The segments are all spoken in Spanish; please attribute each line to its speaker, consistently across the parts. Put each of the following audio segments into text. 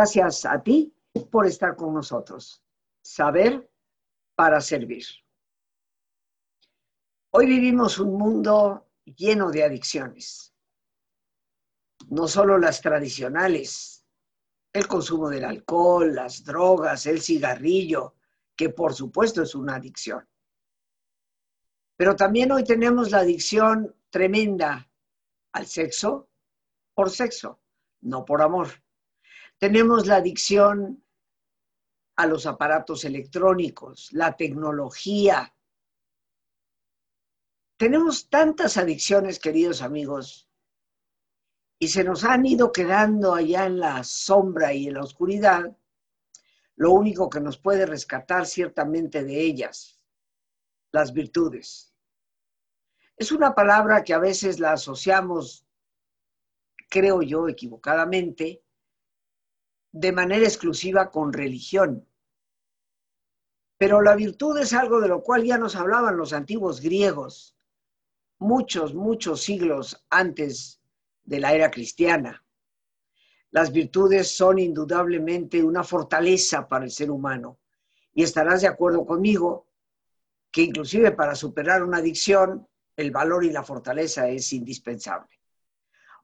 Speaker 1: Gracias a ti por estar con nosotros. Saber para servir. Hoy vivimos un mundo lleno de adicciones. No solo las tradicionales, el consumo del alcohol, las drogas, el cigarrillo, que por supuesto es una adicción. Pero también hoy tenemos la adicción tremenda al sexo por sexo, no por amor. Tenemos la adicción a los aparatos electrónicos, la tecnología. Tenemos tantas adicciones, queridos amigos, y se nos han ido quedando allá en la sombra y en la oscuridad, lo único que nos puede rescatar ciertamente de ellas, las virtudes. Es una palabra que a veces la asociamos, creo yo, equivocadamente, de manera exclusiva con religión. Pero la virtud es algo de lo cual ya nos hablaban los antiguos griegos, muchos, muchos siglos antes de la era cristiana. Las virtudes son indudablemente una fortaleza para el ser humano. Y estarás de acuerdo conmigo que inclusive para superar una adicción, el valor y la fortaleza es indispensable.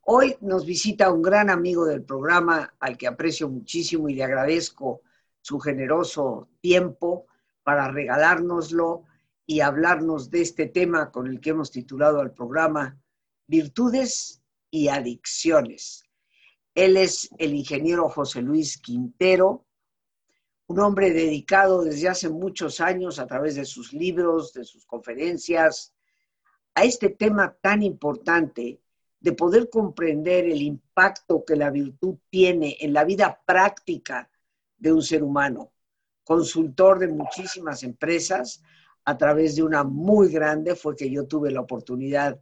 Speaker 1: Hoy nos visita un gran amigo del programa al que aprecio muchísimo y le agradezco su generoso tiempo para regalárnoslo y hablarnos de este tema con el que hemos titulado al programa Virtudes y Adicciones. Él es el ingeniero José Luis Quintero, un hombre dedicado desde hace muchos años a través de sus libros, de sus conferencias, a este tema tan importante de poder comprender el impacto que la virtud tiene en la vida práctica de un ser humano consultor de muchísimas empresas, a través de una muy grande, fue que yo tuve la oportunidad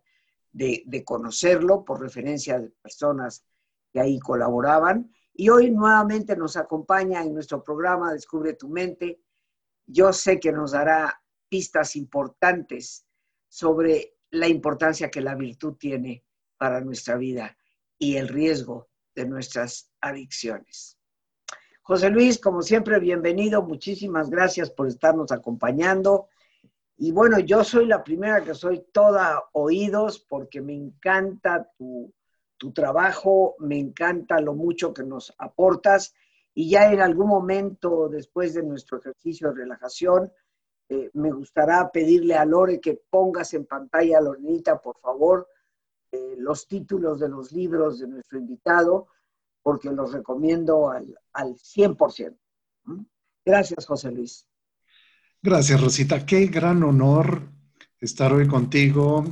Speaker 1: de, conocerlo por referencia de personas que ahí colaboraban. Y hoy nuevamente nos acompaña en nuestro programa Descubre tu mente. Yo sé que nos dará pistas importantes sobre la importancia que la virtud tiene para nuestra vida y el riesgo de nuestras adicciones. José Luis, como siempre, bienvenido. Muchísimas gracias por estarnos acompañando. Y bueno, yo soy la primera que soy toda oídos porque me encanta tu, trabajo, me encanta lo mucho que nos aportas. Y ya en algún momento, después de nuestro ejercicio de relajación, eh, me gustará pedirle a Lore que pongas en pantalla, Lorenita, por favor, eh, los títulos de los libros de nuestro invitado porque los recomiendo al, al 100%. Gracias, José Luis.
Speaker 2: Gracias, Rosita. Qué gran honor estar hoy contigo,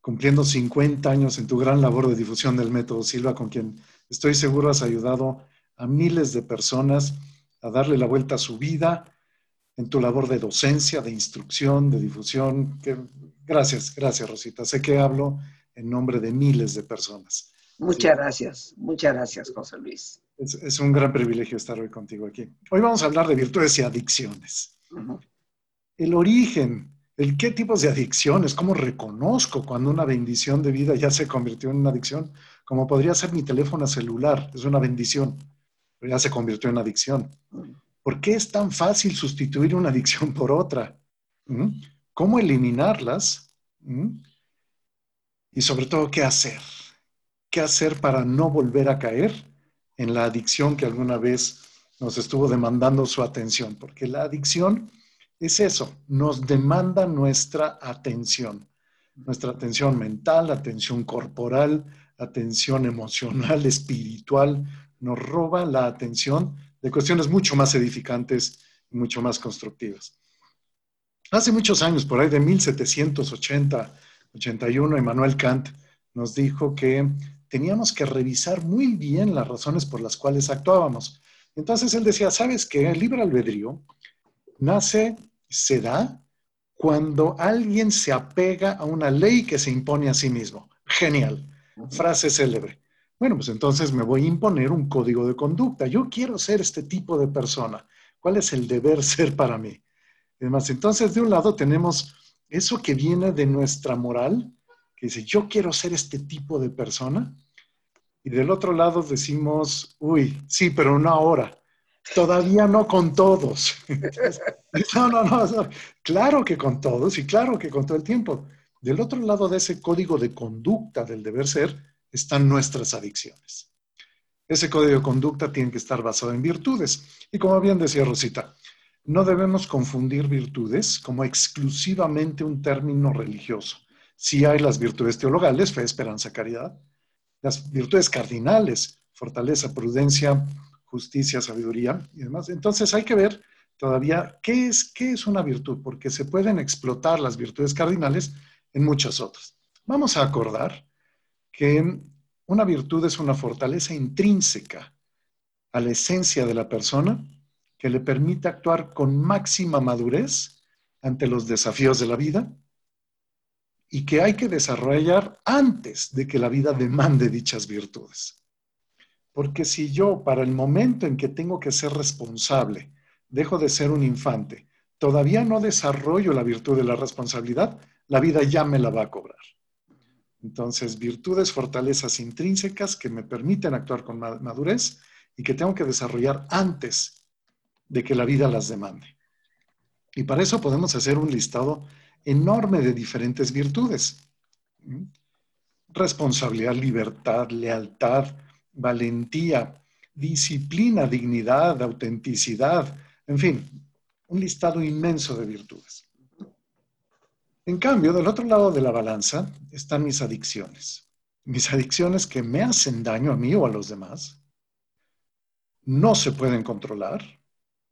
Speaker 2: cumpliendo 50 años en tu gran labor de difusión del método Silva, con quien estoy seguro has ayudado a miles de personas a darle la vuelta a su vida en tu labor de docencia, de instrucción, de difusión. Gracias, gracias, Rosita. Sé que hablo en nombre de miles de personas.
Speaker 1: Muchas gracias, muchas gracias, José Luis.
Speaker 2: Es, un gran privilegio estar hoy contigo aquí. Hoy vamos a hablar de virtudes y adicciones. El origen, el qué tipos de adicciones, cómo reconozco cuando una bendición de vida ya se convirtió en una adicción, como podría ser mi teléfono celular, es una bendición, pero ya se convirtió en adicción. ¿Por qué es tan fácil sustituir una adicción por otra? ¿Cómo eliminarlas? Y sobre todo, ¿qué hacer? qué hacer para no volver a caer en la adicción que alguna vez nos estuvo demandando su atención, porque la adicción es eso, nos demanda nuestra atención, nuestra atención mental, atención corporal, atención emocional, espiritual, nos roba la atención de cuestiones mucho más edificantes y mucho más constructivas. Hace muchos años, por ahí de 1780, 81, Emmanuel Kant nos dijo que teníamos que revisar muy bien las razones por las cuales actuábamos. Entonces él decía, ¿sabes qué? El libre albedrío nace, se da cuando alguien se apega a una ley que se impone a sí mismo. Genial. Frase célebre. Bueno, pues entonces me voy a imponer un código de conducta. Yo quiero ser este tipo de persona. ¿Cuál es el deber ser para mí? Además, entonces de un lado tenemos eso que viene de nuestra moral, que dice, yo quiero ser este tipo de persona, Y del otro lado decimos, uy, sí, pero no ahora. Todavía no con todos. no, no, no, claro que con todos y claro que con todo el tiempo. Del otro lado de ese código de conducta del deber ser están nuestras adicciones. Ese código de conducta tiene que estar basado en virtudes. Y como bien decía Rosita, no debemos confundir virtudes como exclusivamente un término religioso. Sí hay las virtudes teologales, fe, esperanza, caridad, las virtudes cardinales, fortaleza, prudencia, justicia, sabiduría y demás. Entonces hay que ver todavía qué es, qué es una virtud, porque se pueden explotar las virtudes cardinales en muchas otras. Vamos a acordar que una virtud es una fortaleza intrínseca a la esencia de la persona que le permite actuar con máxima madurez ante los desafíos de la vida y que hay que desarrollar antes de que la vida demande dichas virtudes. Porque si yo, para el momento en que tengo que ser responsable, dejo de ser un infante, todavía no desarrollo la virtud de la responsabilidad, la vida ya me la va a cobrar. Entonces, virtudes, fortalezas intrínsecas que me permiten actuar con madurez y que tengo que desarrollar antes de que la vida las demande. Y para eso podemos hacer un listado enorme de diferentes virtudes. Responsabilidad, libertad, lealtad, valentía, disciplina, dignidad, autenticidad, en fin, un listado inmenso de virtudes. En cambio, del otro lado de la balanza están mis adicciones. Mis adicciones que me hacen daño a mí o a los demás. No se pueden controlar.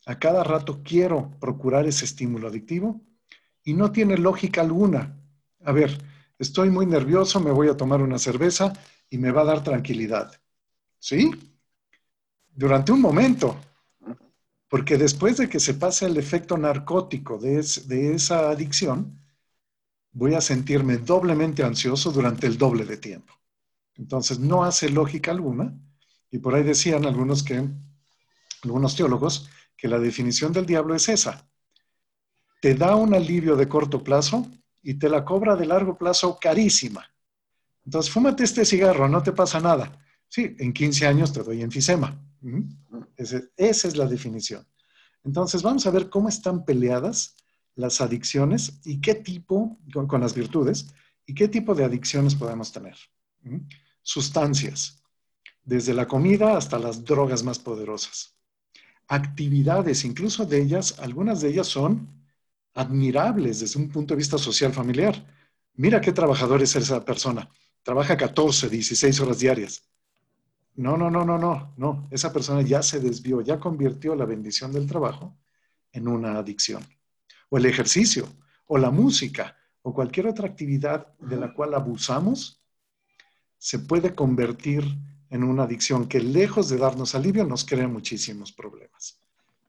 Speaker 2: A cada rato quiero procurar ese estímulo adictivo y no tiene lógica alguna. A ver, estoy muy nervioso, me voy a tomar una cerveza y me va a dar tranquilidad. ¿Sí? Durante un momento. Porque después de que se pase el efecto narcótico de, de esa adicción, voy a sentirme doblemente ansioso durante el doble de tiempo. Entonces, no hace lógica alguna. Y por ahí decían algunos que, algunos teólogos, que la definición del diablo es esa te da un alivio de corto plazo y te la cobra de largo plazo carísima. Entonces, fúmate este cigarro, no te pasa nada. Sí, en 15 años te doy enfisema. esa es la definición. Entonces, vamos a ver cómo están peleadas las adicciones y qué tipo, con, las virtudes, y qué tipo de adicciones podemos tener. Sustancias, desde la comida hasta las drogas más poderosas. Actividades, incluso de ellas, algunas de ellas son admirables desde un punto de vista social familiar. Mira qué trabajador es esa persona. Trabaja 14, 16 horas diarias. No, no, no, no, no, no. Esa persona ya se desvió, ya convirtió la bendición del trabajo en una adicción. O el ejercicio, o la música, o cualquier otra actividad de la cual abusamos, se puede convertir en una adicción que lejos de darnos alivio nos crea muchísimos problemas.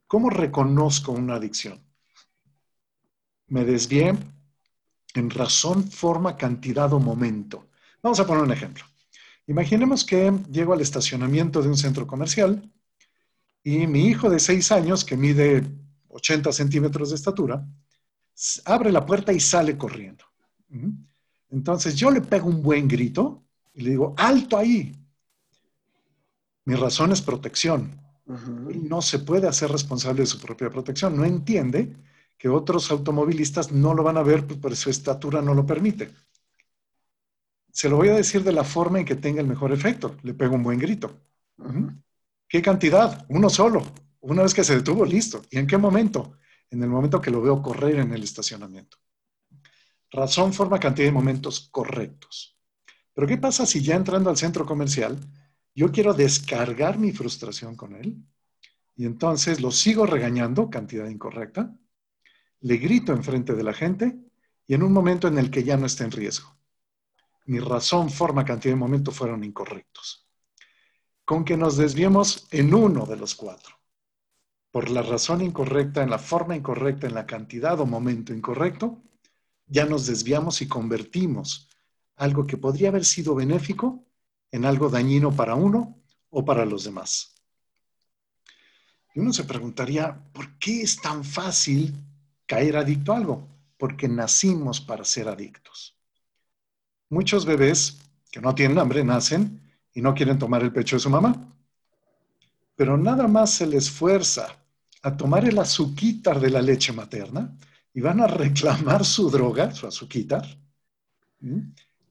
Speaker 2: ¿Cómo reconozco una adicción? me desvié en razón, forma, cantidad o momento. Vamos a poner un ejemplo. Imaginemos que llego al estacionamiento de un centro comercial y mi hijo de seis años, que mide 80 centímetros de estatura, abre la puerta y sale corriendo. Entonces yo le pego un buen grito y le digo, alto ahí. Mi razón es protección. no se puede hacer responsable de su propia protección. No entiende que otros automovilistas no lo van a ver, pues su estatura no lo permite. Se lo voy a decir de la forma en que tenga el mejor efecto. Le pego un buen grito. ¿Qué cantidad? Uno solo. Una vez que se detuvo, listo. ¿Y en qué momento? En el momento que lo veo correr en el estacionamiento. Razón, forma, cantidad de momentos correctos. Pero ¿qué pasa si ya entrando al centro comercial, yo quiero descargar mi frustración con él? Y entonces lo sigo regañando, cantidad incorrecta, le grito enfrente de la gente y en un momento en el que ya no está en riesgo. Mi razón, forma, cantidad de momento fueron incorrectos. Con que nos desviemos en uno de los cuatro. Por la razón incorrecta, en la forma incorrecta, en la cantidad o momento incorrecto, ya nos desviamos y convertimos algo que podría haber sido benéfico en algo dañino para uno o para los demás. Y uno se preguntaría, ¿por qué es tan fácil caer adicto a algo, porque nacimos para ser adictos. Muchos bebés que no tienen hambre nacen y no quieren tomar el pecho de su mamá. Pero nada más se les esfuerza a tomar el azuquitar de la leche materna y van a reclamar su droga, su azuquitar,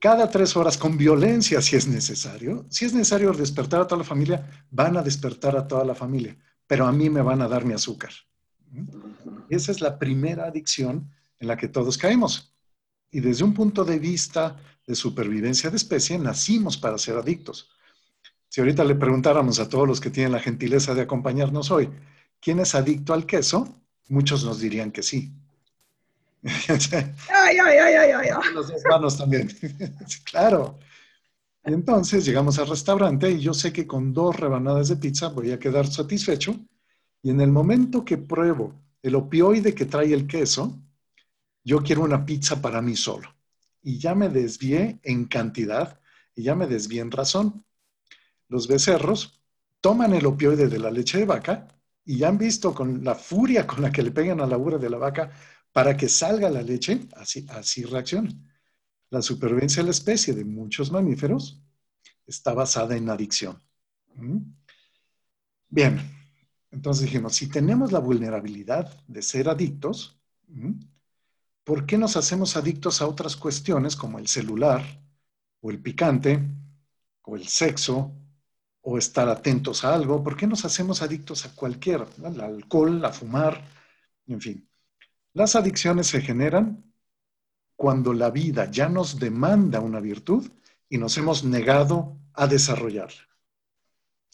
Speaker 2: cada tres horas con violencia si es necesario. Si es necesario despertar a toda la familia, van a despertar a toda la familia, pero a mí me van a dar mi azúcar. Esa es la primera adicción en la que todos caemos. Y desde un punto de vista de supervivencia de especie, nacimos para ser adictos. Si ahorita le preguntáramos a todos los que tienen la gentileza de acompañarnos hoy, ¿quién es adicto al queso? Muchos nos dirían que sí. Ay, ay, ay, ay, ay. Los dos manos también. claro. Y entonces llegamos al restaurante y yo sé que con dos rebanadas de pizza voy a quedar satisfecho. Y en el momento que pruebo el opioide que trae el queso, yo quiero una pizza para mí solo. Y ya me desvié en cantidad y ya me desvié en razón. Los becerros toman el opioide de la leche de vaca y ya han visto con la furia con la que le pegan a la ura de la vaca para que salga la leche, así, así reaccionan. La supervivencia de la especie de muchos mamíferos está basada en adicción. ¿Mm? Bien, entonces dijimos, si tenemos la vulnerabilidad de ser adictos, ¿por qué nos hacemos adictos a otras cuestiones como el celular o el picante o el sexo o estar atentos a algo? ¿Por qué nos hacemos adictos a cualquier, al alcohol, a fumar, en fin? Las adicciones se generan cuando la vida ya nos demanda una virtud y nos hemos negado a desarrollarla.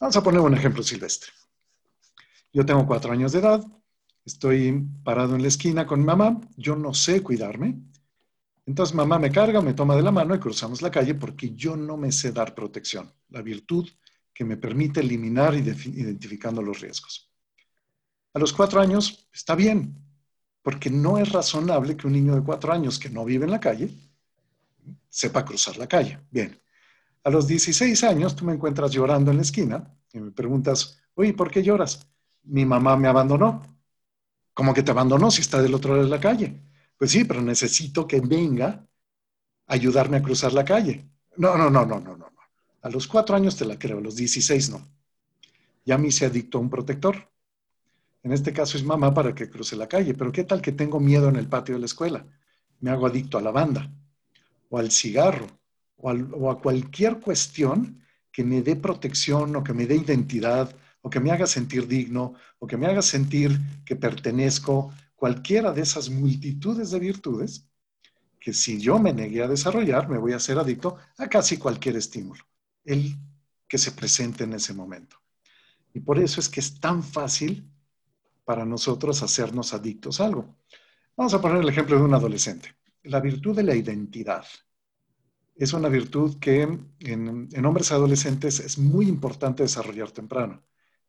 Speaker 2: Vamos a poner un ejemplo silvestre. Yo tengo cuatro años de edad, Estoy parado en la esquina con mi mamá, yo no sé cuidarme. Entonces mamá me carga, me toma de la mano y cruzamos la calle porque yo no me sé dar protección, la virtud que me permite eliminar identificando los riesgos. A los cuatro años está bien, porque no es razonable que un niño de cuatro años que no vive en la calle sepa cruzar la calle. Bien, a los 16 años tú me encuentras llorando en la esquina y me preguntas, oye, ¿por qué lloras? Mi mamá me abandonó. ¿Cómo que te abandonó si está del otro lado de la calle? Pues sí, pero necesito que venga a ayudarme a cruzar la calle. No, no, no, no, no, no. A los cuatro años te la creo, a los 16 no. Ya me hice adicto a un protector. En este caso es mamá para que cruce la calle, pero ¿qué tal que tengo miedo en el patio de la escuela? Me hago adicto a la banda, o al cigarro, o, a cualquier cuestión que me dé protección o que me dé identidad o que me haga sentir digno, o que me haga sentir que pertenezco, cualquiera de esas multitudes de virtudes, que si yo me negué a desarrollar, me voy a ser adicto a casi cualquier estímulo, el que se presente en ese momento. Y por eso es que es tan fácil para nosotros hacernos adictos a algo. Vamos a poner el ejemplo de un adolescente. La virtud de la identidad es una virtud que en, en hombres adolescentes es muy importante desarrollar temprano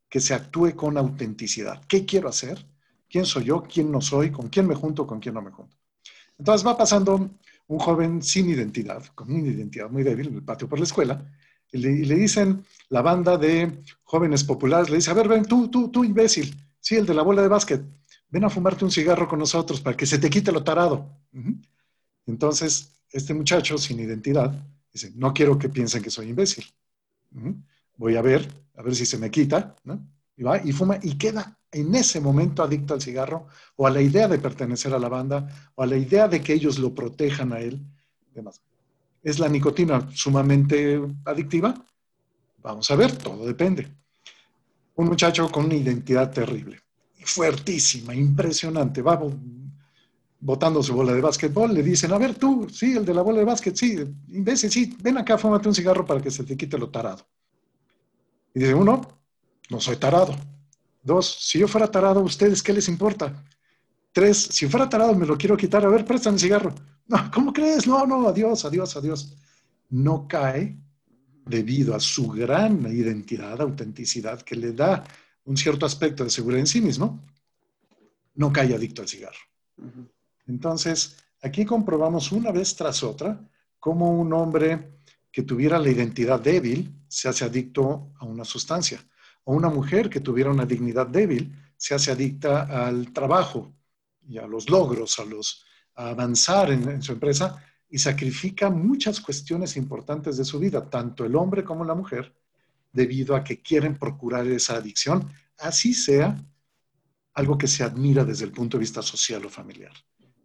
Speaker 2: que se actúe con autenticidad. ¿Qué quiero hacer? ¿Quién soy yo? ¿Quién no soy? ¿Con quién me junto? ¿Con quién no me junto? Entonces va pasando un joven sin identidad, con una identidad muy débil en el patio por la escuela, y le, dicen la banda de jóvenes populares, le dice, a ver, ven, tú, tú, tú, imbécil, sí, el de la bola de básquet, ven a fumarte un cigarro con nosotros para que se te quite lo tarado. Entonces, este muchacho sin identidad dice, no quiero que piensen que soy imbécil voy a ver, a ver si se me quita, ¿no? Y va y fuma y queda en ese momento adicto al cigarro o a la idea de pertenecer a la banda o a la idea de que ellos lo protejan a él. Demás. ¿Es la nicotina sumamente adictiva? Vamos a ver, todo depende. Un muchacho con una identidad terrible, fuertísima, impresionante, va botando su bola de básquetbol, le dicen, a ver tú, sí, el de la bola de básquet, sí, imbécil, sí, ven acá, fúmate un cigarro para que se te quite lo tarado. Y dice, uno, no soy tarado. Dos, si yo fuera tarado, ¿a ustedes qué les importa? Tres, si fuera tarado me lo quiero quitar. A ver, préstame cigarro. No, ¿cómo crees? No, no, adiós, adiós, adiós. No cae debido a su gran identidad, autenticidad, que le da un cierto aspecto de seguridad en sí mismo, no cae adicto al cigarro. Entonces, aquí comprobamos una vez tras otra cómo un hombre que tuviera la identidad débil se hace adicto a una sustancia. O una mujer que tuviera una dignidad débil se hace adicta al trabajo y a los logros, a, los, avanzar en, su empresa y sacrifica muchas cuestiones importantes de su vida, tanto el hombre como la mujer, debido a que quieren procurar esa adicción, así sea algo que se admira desde el punto de vista social o familiar.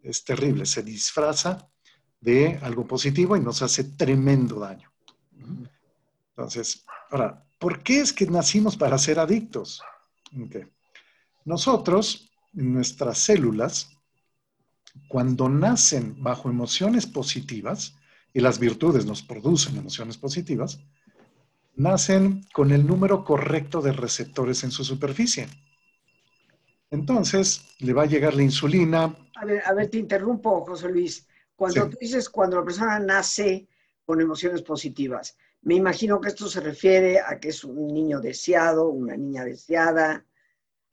Speaker 2: Es terrible, se disfraza de algo positivo y nos hace tremendo daño. Entonces, ahora, ¿por qué es que nacimos para ser adictos? Nosotros, nuestras células, cuando nacen bajo emociones positivas, y las virtudes nos producen emociones positivas, nacen con el número correcto de receptores en su superficie. Entonces, le va a llegar la insulina.
Speaker 1: A ver, a ver, te interrumpo, José Luis. Cuando tú dices cuando la persona nace con emociones positivas, me imagino que esto se refiere a que es un niño deseado, una niña deseada,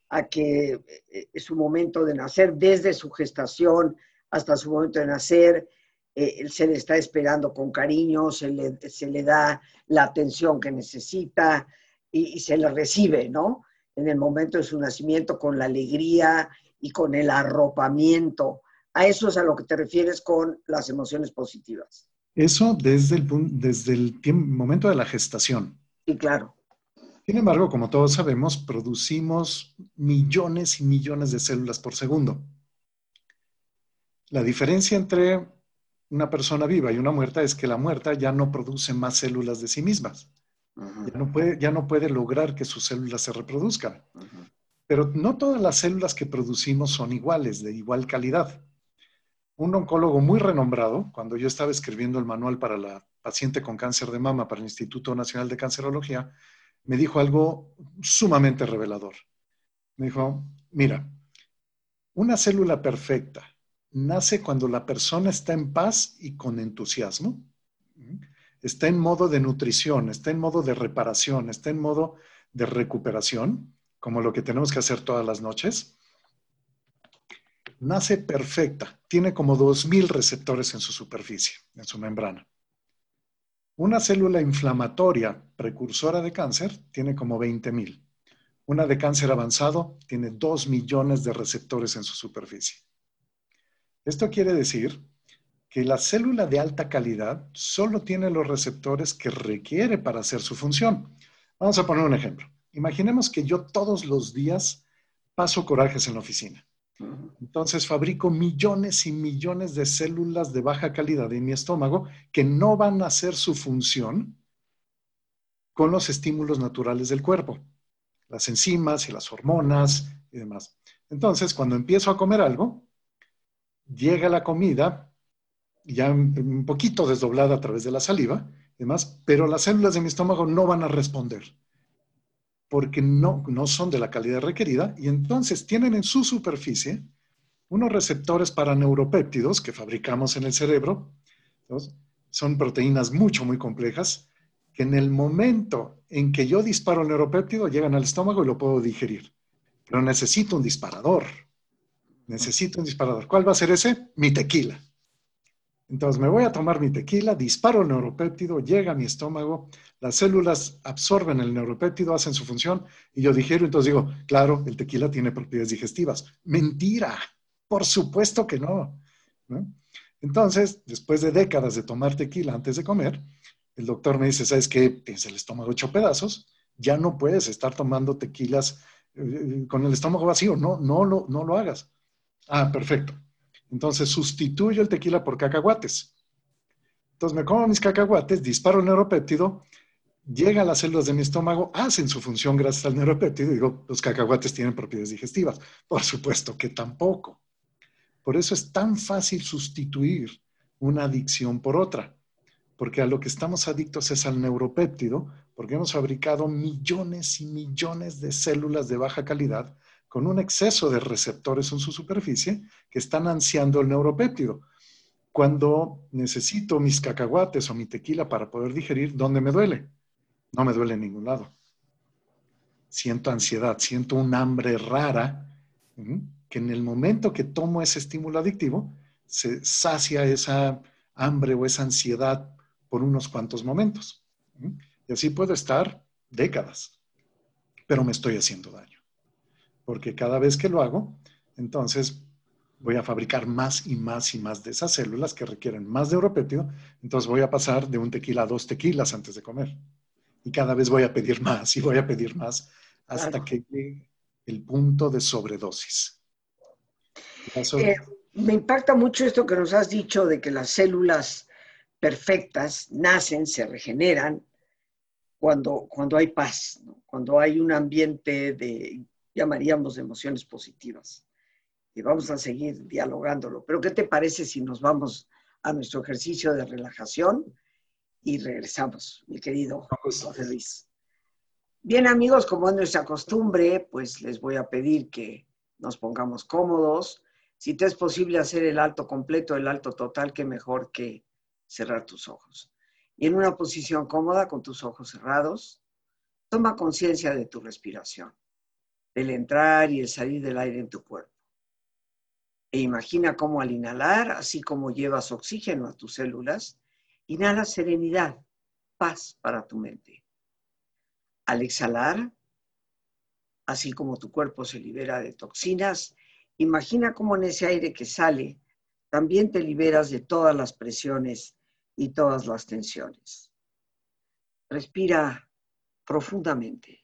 Speaker 1: a que eh, su momento de nacer, desde su gestación hasta su momento de nacer, eh, se le está esperando con cariño, se le, se le da la atención que necesita y, y, se le recibe, ¿no? En el momento de su nacimiento con la alegría y con el arropamiento. A eso es a lo que te refieres con las emociones positivas.
Speaker 2: Eso desde el, desde el momento de la gestación.
Speaker 1: Sí, claro.
Speaker 2: Sin embargo, como todos sabemos, producimos millones y millones de células por segundo. La diferencia entre una persona viva y una muerta es que la muerta ya no produce más células de sí mismas. ya, no puede, ya no puede lograr que sus células se reproduzcan. Pero no todas las células que producimos son iguales, de igual calidad un oncólogo muy renombrado, cuando yo estaba escribiendo el manual para la paciente con cáncer de mama para el Instituto Nacional de Cancerología, me dijo algo sumamente revelador. Me dijo, mira, una célula perfecta nace cuando la persona está en paz y con entusiasmo, está en modo de nutrición, está en modo de reparación, está en modo de recuperación, como lo que tenemos que hacer todas las noches, nace perfecta, tiene como 2.000 receptores en su superficie, en su membrana. Una célula inflamatoria precursora de cáncer tiene como 20.000. Una de cáncer avanzado tiene 2 millones de receptores en su superficie. Esto quiere decir que la célula de alta calidad solo tiene los receptores que requiere para hacer su función. Vamos a poner un ejemplo. Imaginemos que yo todos los días paso corajes en la oficina. Entonces fabrico millones y millones de células de baja calidad en mi estómago que no van a hacer su función con los estímulos naturales del cuerpo, las enzimas y las hormonas y demás. Entonces, cuando empiezo a comer algo, llega la comida ya un poquito desdoblada a través de la saliva y demás, pero las células de mi estómago no van a responder porque no, no son de la calidad requerida y entonces tienen en su superficie unos receptores para neuropéptidos que fabricamos en el cerebro. Son proteínas mucho, muy complejas que en el momento en que yo disparo el neuropéptido llegan al estómago y lo puedo digerir. Pero necesito un disparador. Necesito un disparador. ¿Cuál va a ser ese? Mi tequila. Entonces me voy a tomar mi tequila, disparo el neuropéptido, llega a mi estómago, las células absorben el neuropéptido, hacen su función y yo digiero. Entonces digo, claro, el tequila tiene propiedades digestivas. Mentira, por supuesto que no. Entonces, después de décadas de tomar tequila antes de comer, el doctor me dice, ¿sabes qué? Tienes el estómago hecho pedazos, ya no puedes estar tomando tequilas eh, con el estómago vacío, no, no, lo, no lo hagas. Ah, perfecto. Entonces sustituyo el tequila por cacahuates. Entonces me como mis cacahuates, disparo el neuropéptido, llega a las células de mi estómago, hacen su función gracias al neuropéptido digo, los cacahuates tienen propiedades digestivas. Por supuesto que tampoco. Por eso es tan fácil sustituir una adicción por otra, porque a lo que estamos adictos es al neuropéptido, porque hemos fabricado millones y millones de células de baja calidad con un exceso de receptores en su superficie que están ansiando el neuropéptido. Cuando necesito mis cacahuates o mi tequila para poder digerir, ¿dónde me duele? No me duele en ningún lado. Siento ansiedad, siento un hambre rara, que en el momento que tomo ese estímulo adictivo, se sacia esa hambre o esa ansiedad por unos cuantos momentos. Y así puedo estar décadas, pero me estoy haciendo daño porque cada vez que lo hago, entonces voy a fabricar más y más y más de esas células que requieren más de europetio, entonces voy a pasar de un tequila a dos tequilas antes de comer. Y cada vez voy a pedir más y voy a pedir más hasta que llegue el punto de sobredosis.
Speaker 1: Eh, me impacta mucho esto que nos has dicho de que las células perfectas nacen, se regeneran cuando, cuando hay paz, cuando hay un ambiente de, llamaríamos, emociones positivas. Y vamos a seguir dialogándolo. Pero ¿qué te parece si nos vamos a nuestro ejercicio de relajación y regresamos, mi querido José Luis? Bien amigos, como es nuestra costumbre, pues les voy a pedir que nos pongamos cómodos. Si te es posible hacer el alto completo, el alto total, qué mejor que cerrar tus ojos. Y en una posición cómoda, con tus ojos cerrados, toma conciencia de tu respiración, del entrar y el salir del aire en tu cuerpo. E imagina cómo al inhalar, así como llevas oxígeno a tus células, inhala serenidad, paz para tu mente. Al exhalar, así como tu cuerpo se libera de toxinas, imagina cómo en ese aire que sale, también te liberas de todas las presiones y todas las tensiones. Respira profundamente.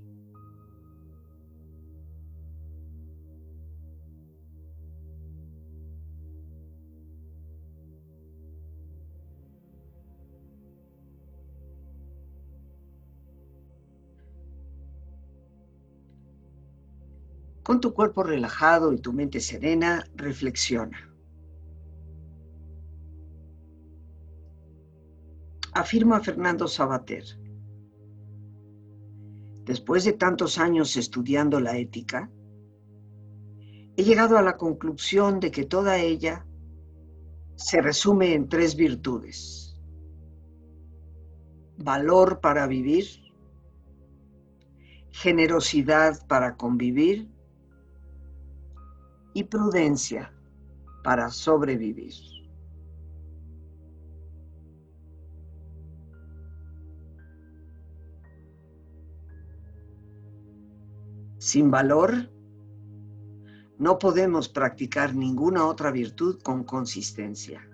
Speaker 1: Con tu cuerpo relajado y tu mente serena, reflexiona. Afirma Fernando Sabater. Después de tantos años estudiando la ética, he llegado a la conclusión de que toda ella se resume en tres virtudes. Valor para vivir, generosidad para convivir y prudencia para sobrevivir. Sin valor, no podemos practicar ninguna otra virtud con consistencia.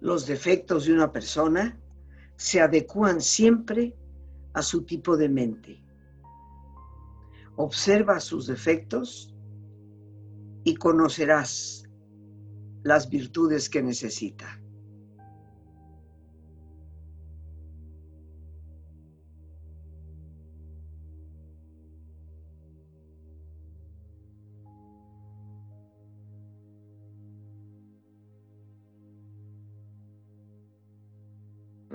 Speaker 1: Los defectos de una persona se adecúan siempre a su tipo de mente. Observa sus defectos y conocerás las virtudes que necesita.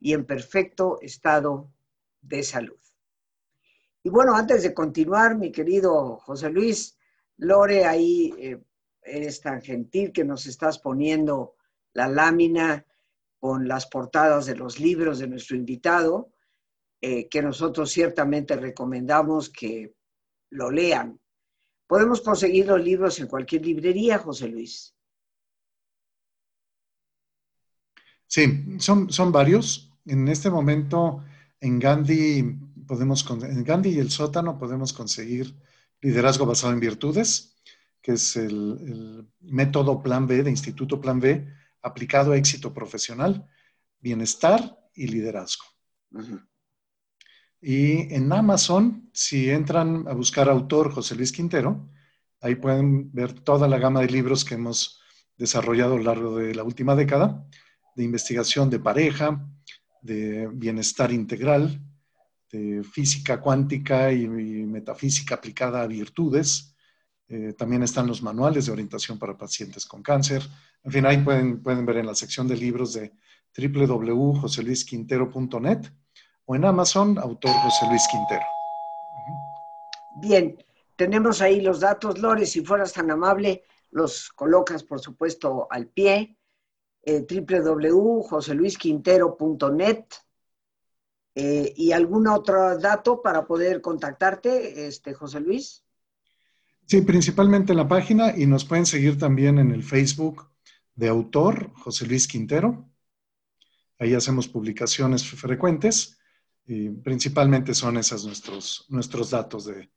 Speaker 1: y en perfecto estado de salud. Y bueno, antes de continuar, mi querido José Luis, Lore, ahí eh, eres tan gentil que nos estás poniendo la lámina con las portadas de los libros de nuestro invitado, eh, que nosotros ciertamente recomendamos que lo lean. Podemos conseguir los libros en cualquier librería, José Luis.
Speaker 2: Sí, son, son varios. En este momento, en Gandhi, podemos, en Gandhi y el sótano podemos conseguir liderazgo basado en virtudes, que es el, método Plan B de Instituto Plan B aplicado a éxito profesional, bienestar y liderazgo. Y en Amazon, si entran a buscar autor José Luis Quintero, ahí pueden ver toda la gama de libros que hemos desarrollado a lo largo de la última década, de investigación de pareja, de bienestar integral, de física cuántica y, metafísica aplicada a virtudes. Eh, también están los manuales de orientación para pacientes con cáncer. En fin, ahí pueden, pueden ver en la sección de libros de www.joseluisquintero.net o en Amazon, autor José Luis Quintero.
Speaker 1: Bien, tenemos ahí los datos, Lore, si fueras tan amable, los colocas, por supuesto, al pie eh, www.joseluisquintero.net Eh, ¿Y algún otro dato para poder contactarte, este, José Luis?
Speaker 2: Sí, principalmente en la página y nos pueden seguir también en el Facebook de autor, José Luis Quintero. Ahí hacemos publicaciones frecuentes y principalmente son esos nuestros, nuestros datos de,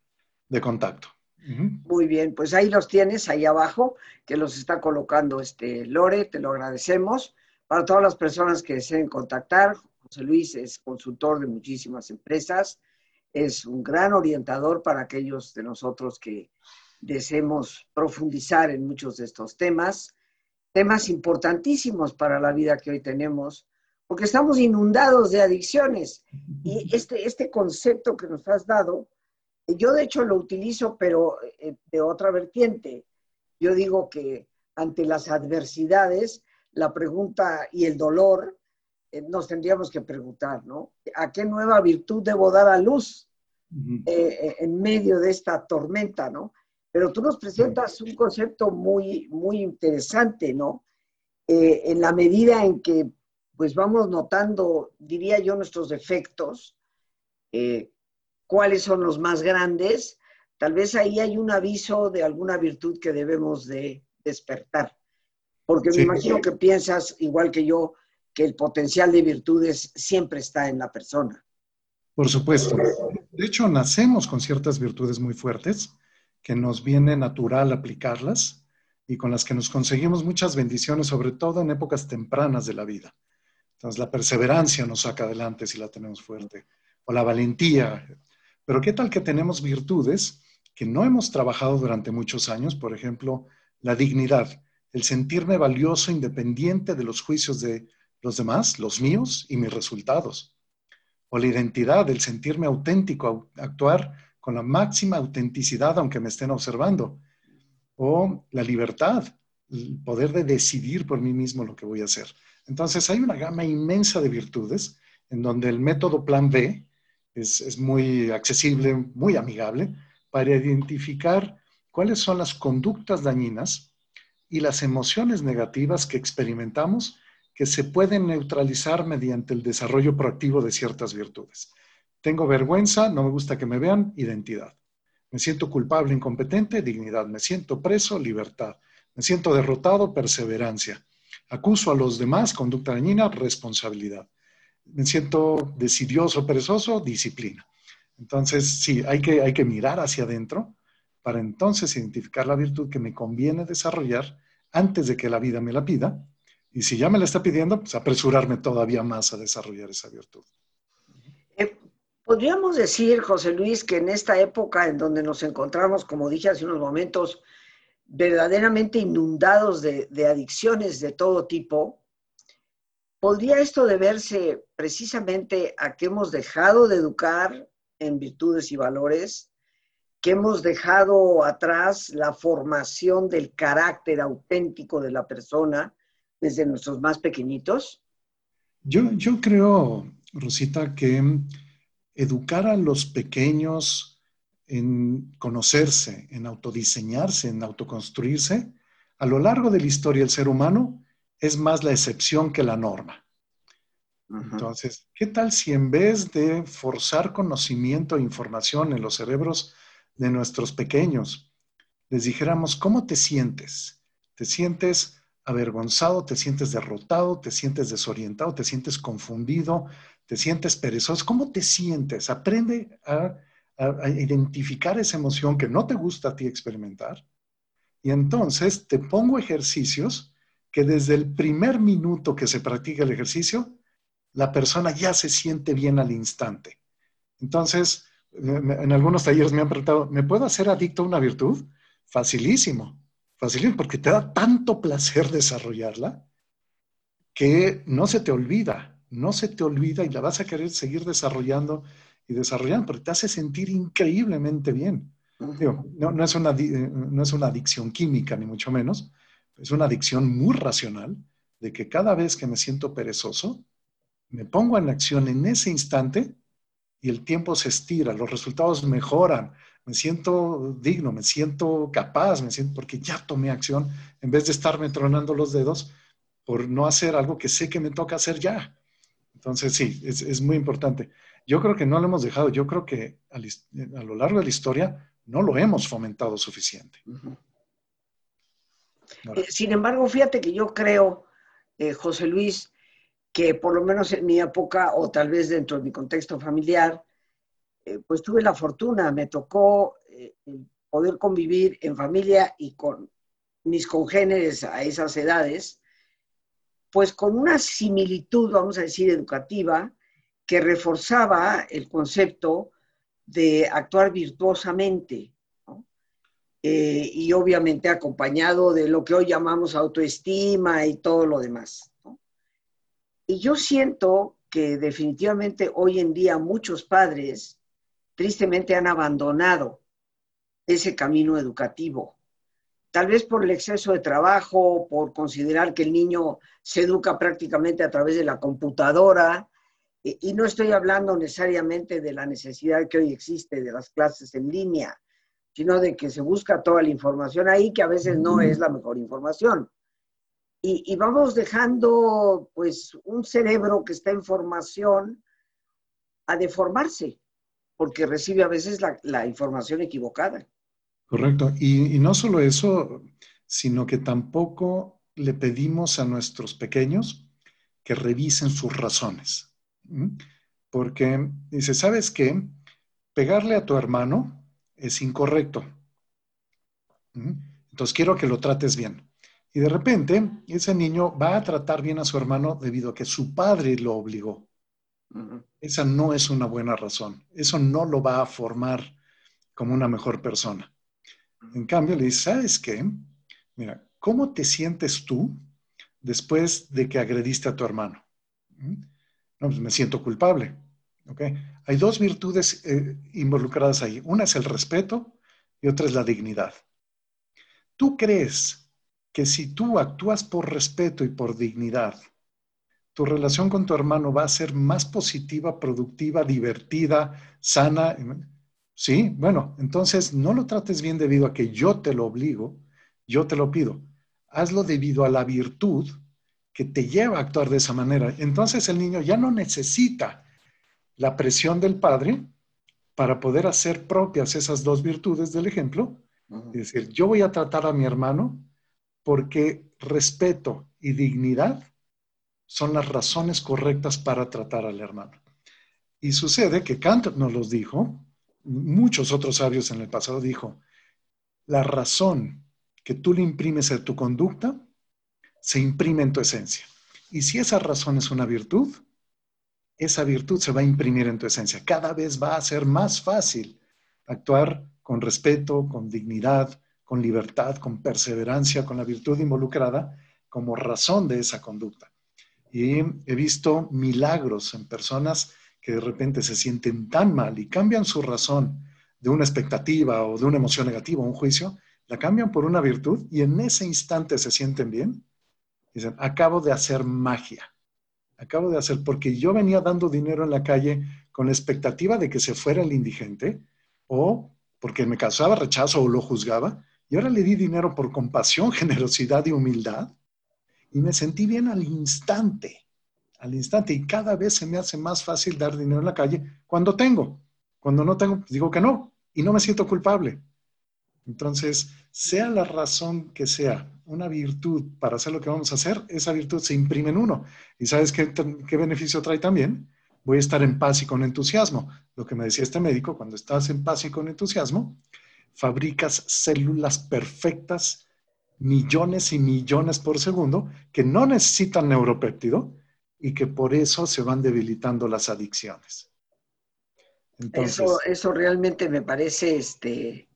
Speaker 2: de contacto.
Speaker 1: Muy bien, pues ahí los tienes, ahí abajo, que los está colocando este Lore, te lo agradecemos. Para todas las personas que deseen contactar, José Luis es consultor de muchísimas empresas, es un gran orientador para aquellos de nosotros que deseemos profundizar en muchos de estos temas, temas importantísimos para la vida que hoy tenemos, porque estamos inundados de adicciones. Y este, este concepto que nos has dado, yo de hecho lo utilizo, pero eh, de otra vertiente. Yo digo que ante las adversidades, la pregunta y el dolor, eh, nos tendríamos que preguntar, ¿no? ¿A qué nueva virtud debo dar a luz eh, en medio de esta tormenta, ¿no? Pero tú nos presentas un concepto muy, muy interesante, ¿no? en la medida en que, pues vamos notando, diría yo, nuestros defectos, cuáles son los más grandes, tal vez ahí hay un aviso de alguna virtud que debemos de despertar. Porque me imagino que piensas, igual que yo, que el potencial de virtudes siempre está en la persona.
Speaker 2: Por supuesto. De hecho, nacemos con ciertas virtudes muy fuertes que nos viene natural aplicarlas y con las que nos conseguimos muchas bendiciones, sobre todo en épocas tempranas de la vida. Entonces, la perseverancia nos saca adelante si la tenemos fuerte, o la valentía, pero ¿qué tal que tenemos virtudes que no hemos trabajado durante muchos años? Por ejemplo, la dignidad, el sentirme valioso independiente de los juicios de los demás, los míos y mis resultados. O la identidad, el sentirme auténtico, actuar con la máxima autenticidad aunque me estén observando. O la libertad, el poder de decidir por mí mismo lo que voy a hacer. Entonces hay una gama inmensa de virtudes en donde el método plan B es, muy accesible, muy amigable, para identificar cuáles son las conductas dañinas y las emociones negativas que experimentamos que se pueden neutralizar mediante el desarrollo proactivo de ciertas virtudes. Tengo vergüenza, no me gusta que me vean, identidad. Me siento culpable, incompetente, dignidad. Me siento preso, libertad. Me siento derrotado, perseverancia. Acuso a los demás, conducta dañina, responsabilidad me siento decidioso, perezoso, disciplina. Entonces, sí, hay que, hay que mirar hacia adentro para entonces identificar la virtud que me conviene desarrollar antes de que la vida me la pida. Y si ya me la está pidiendo, pues apresurarme todavía más a desarrollar esa virtud.
Speaker 1: Eh, podríamos decir, José Luis, que en esta época en donde nos encontramos, como dije hace unos momentos, verdaderamente inundados de, de adicciones de todo tipo, ¿Podría esto deberse precisamente a que hemos dejado de educar en virtudes y valores, que hemos dejado atrás la formación del carácter auténtico de la persona desde nuestros más pequeñitos?
Speaker 2: Yo, yo creo, Rosita, que educar a los pequeños en conocerse, en autodiseñarse, en autoconstruirse, a lo largo de la historia del ser humano, es más la excepción que la norma. Entonces, ¿qué tal si en vez de forzar conocimiento e información en los cerebros de nuestros pequeños, les dijéramos, ¿cómo te sientes? ¿Te sientes avergonzado? ¿Te sientes derrotado? ¿Te sientes desorientado? ¿Te sientes confundido? ¿Te sientes perezoso? ¿Cómo te sientes? Aprende a, a identificar esa emoción que no te gusta a ti experimentar. Y entonces te pongo ejercicios que desde el primer minuto que se practica el ejercicio, la persona ya se siente bien al instante. Entonces, en algunos talleres me han preguntado, ¿me puedo hacer adicto a una virtud? Facilísimo, facilísimo, porque te da tanto placer desarrollarla que no se te olvida, no se te olvida y la vas a querer seguir desarrollando y desarrollando, porque te hace sentir increíblemente bien. no, es una, no es una adicción química, ni mucho menos, es una adicción muy racional de que cada vez que me siento perezoso, me pongo en acción en ese instante y el tiempo se estira, los resultados mejoran, me siento digno, me siento capaz, me siento porque ya tomé acción en vez de estarme tronando los dedos por no hacer algo que sé que me toca hacer ya. Entonces, sí, es, muy importante. yo creo que no lo hemos dejado, yo creo que a, lo largo de la historia no lo hemos fomentado suficiente.
Speaker 1: Eh, sin embargo, fíjate que yo creo, eh, José Luis, que por lo menos en mi época o tal vez dentro de mi contexto familiar, eh, pues tuve la fortuna, me tocó poder convivir en familia y con mis congéneres a esas edades, pues con una similitud, vamos a decir, educativa, que reforzaba el concepto de actuar virtuosamente, eh, y obviamente acompañado de lo que hoy llamamos autoestima y todo lo demás. Y yo siento que definitivamente hoy en día muchos padres tristemente han abandonado ese camino educativo. Tal vez por el exceso de trabajo, por considerar que el niño se educa prácticamente a través de la computadora. Y no estoy hablando necesariamente de la necesidad que hoy existe de las clases en línea, sino de que se busca toda la información ahí, que a veces no es la mejor información. Y, vamos dejando, pues, un cerebro que está en formación a deformarse, porque recibe a veces la, información equivocada.
Speaker 2: Correcto. Y, y, no solo eso, sino que tampoco le pedimos a nuestros pequeños que revisen sus razones. Porque dice, ¿sabes qué? Pegarle a tu hermano es incorrecto. Entonces quiero que lo trates bien. Y de repente ese niño va a tratar bien a su hermano debido a que su padre lo obligó. Esa no es una buena razón. Eso no lo va a formar como una mejor persona. En cambio, le dice, ¿sabes qué? Mira, ¿cómo te sientes tú después de que agrediste a tu hermano? No, pues me siento culpable. Hay dos virtudes eh, involucradas ahí. Una es el respeto y otra es la dignidad. ¿Tú crees que si tú actúas por respeto y por dignidad, tu relación con tu hermano va a ser más positiva, productiva, divertida, sana? Sí, bueno, entonces no lo trates bien debido a que yo te lo obligo, yo te lo pido. Hazlo debido a la virtud que te lleva a actuar de esa manera. Entonces el niño ya no necesita la presión del padre para poder hacer propias esas dos virtudes del ejemplo. Es decir, yo voy a tratar a mi hermano porque respeto y dignidad son las razones correctas para tratar al hermano. Y sucede que Kant nos los dijo, muchos otros sabios en el pasado dijo, la razón que tú le imprimes a tu conducta se imprime en tu esencia. Y si esa razón es una virtud, esa virtud se va a imprimir en tu esencia. Cada vez va a ser más fácil actuar con respeto, con dignidad, con libertad, con perseverancia, con la virtud involucrada como razón de esa conducta. Y he visto milagros en personas que de repente se sienten tan mal y cambian su razón de una expectativa o de una emoción negativa o un juicio, la cambian por una virtud y en ese instante se sienten bien. Dicen, acabo de hacer magia acabo de hacer, porque yo venía dando dinero en la calle con la expectativa de que se fuera el indigente, o porque me causaba rechazo o lo juzgaba, y ahora le di dinero por compasión, generosidad y humildad, y me sentí bien al instante, al instante, y cada vez se me hace más fácil dar dinero en la calle cuando tengo. Cuando no tengo, digo que no, y no me siento culpable. Entonces, sea la razón que sea, una virtud para hacer lo que vamos a hacer, esa virtud se imprime en uno. ¿Y sabes qué, qué beneficio trae también? Voy a estar en paz y con entusiasmo. Lo que me decía este médico, cuando estás en paz y con entusiasmo, fabricas células perfectas, millones y millones por segundo, que no necesitan neuropéptido y que por eso se van debilitando las adicciones.
Speaker 1: eso, eso realmente me parece este,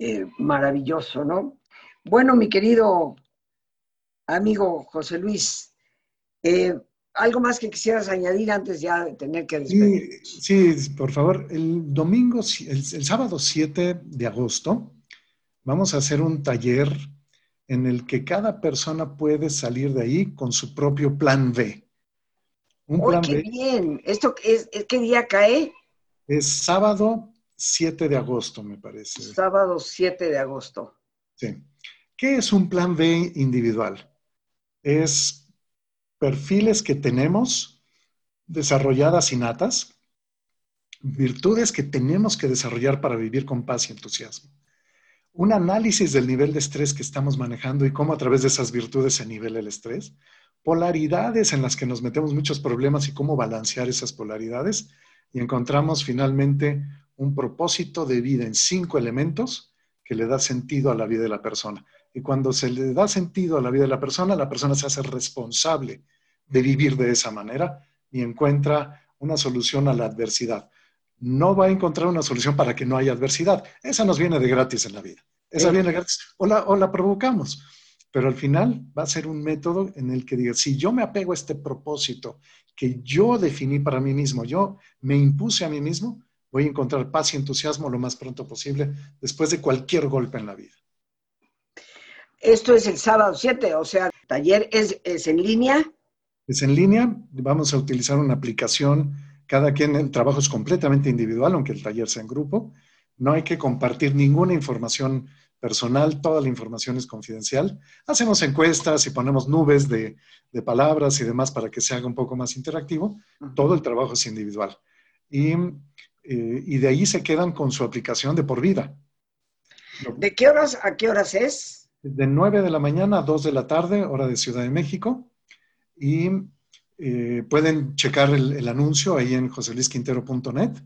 Speaker 1: eh, maravilloso, ¿no? Bueno, mi querido amigo José Luis, eh, ¿algo más que quisieras añadir antes ya de tener que
Speaker 2: despedir? Sí, por favor. El domingo, el, sábado 7 de agosto, vamos a hacer un taller en el que cada persona puede salir de ahí con su propio plan B.
Speaker 1: Un plan qué bien! ¿Esto es, qué día cae?
Speaker 2: Es sábado 7 de agosto, me parece.
Speaker 1: Sábado 7 de agosto.
Speaker 2: Sí. ¿Qué es un plan B individual? Es perfiles que tenemos desarrolladas innatas, virtudes que tenemos que desarrollar para vivir con paz y entusiasmo. Un análisis del nivel de estrés que estamos manejando y cómo a través de esas virtudes se nivela el estrés. Polaridades en las que nos metemos muchos problemas y cómo balancear esas polaridades. Y encontramos finalmente un propósito de vida en cinco elementos que le da sentido a la vida de la persona. Y cuando se le da sentido a la vida de la persona, la persona se hace responsable de vivir de esa manera y encuentra una solución a la adversidad no va a encontrar una solución para que no haya adversidad. Esa nos viene de gratis en la vida. Esa viene gratis o la, o la provocamos. Pero al final va a ser un método en el que diga, si yo me apego a este propósito que yo definí para mí mismo, yo me impuse a mí mismo, voy a encontrar paz y entusiasmo lo más pronto posible después de cualquier golpe en la vida.
Speaker 1: Esto es el sábado 7, o sea, taller es, es en línea.
Speaker 2: Es en línea, vamos a utilizar una aplicación cada quien, el trabajo es completamente individual, aunque el taller sea en grupo. No hay que compartir ninguna información personal, toda la información es confidencial. Hacemos encuestas y ponemos nubes de, palabras y demás para que se haga un poco más interactivo. Todo el trabajo es individual. Y, eh, y, de ahí se quedan con su aplicación de por vida.
Speaker 1: ¿De qué horas a qué horas es?
Speaker 2: De 9 de la mañana a 2 de la tarde, hora de Ciudad de México. Y eh, pueden checar el, anuncio ahí en joseluisquintero.net,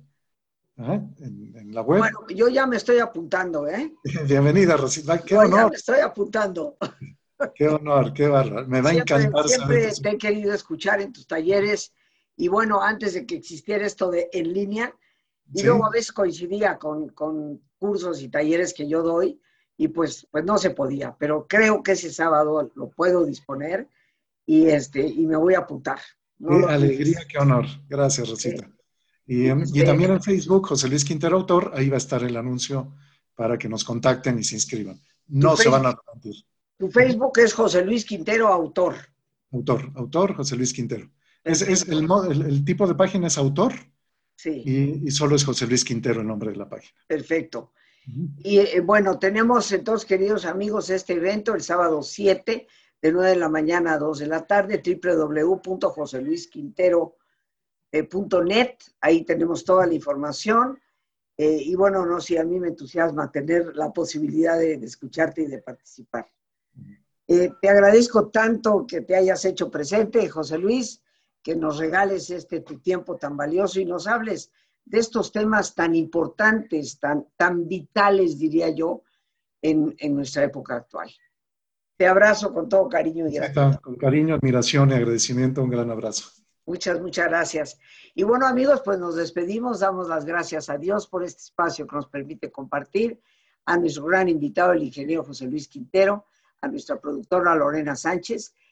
Speaker 2: ¿eh? en, la web.
Speaker 1: Bueno, yo ya me estoy apuntando, ¿eh?
Speaker 2: Bienvenida, Rosita.
Speaker 1: Qué honor. Ya me estoy apuntando.
Speaker 2: Qué honor, qué barra. Me va a encantar.
Speaker 1: Siempre te he querido escuchar en tus talleres y bueno, antes de que existiera esto de en línea, y luego a veces coincidía con, con, cursos y talleres que yo doy y pues, pues no se podía, pero creo que ese sábado lo puedo disponer y, este, y me voy a apuntar.
Speaker 2: Qué alegría, qué honor. Gracias, Rosita. Y, em, y, también en Facebook, José Luis Quintero Autor, ahí va a estar el anuncio para que nos contacten y se inscriban. No se van a arrepentir.
Speaker 1: Tu Facebook es José Luis Quintero Autor.
Speaker 2: Autor, autor, José Luis Quintero. Es, es el, el, tipo de página es autor.
Speaker 1: Sí.
Speaker 2: Y, y, solo es José Luis Quintero el nombre de la página.
Speaker 1: Perfecto. Y eh, bueno, tenemos entonces, queridos amigos, este evento el sábado 7 de 9 de la mañana a 2 de la tarde, www.joseluisquintero.net. Ahí tenemos toda la información. Eh, y bueno, no sé, a mí me entusiasma tener la posibilidad de, escucharte y de participar. Eh, te agradezco tanto que te hayas hecho presente, José Luis, que nos regales este tiempo tan valioso y nos hables de estos temas tan importantes, tan, tan vitales, diría yo, en nuestra época actual. Te abrazo con todo cariño y
Speaker 2: gratitud. Con cariño, admiración y agradecimiento, un gran abrazo.
Speaker 1: Muchas, muchas gracias. Y bueno, amigos, pues nos despedimos, damos las gracias a Dios por este espacio que nos permite compartir, a nuestro gran invitado, el ingeniero José Luis Quintero, a nuestra productora Lorena Sánchez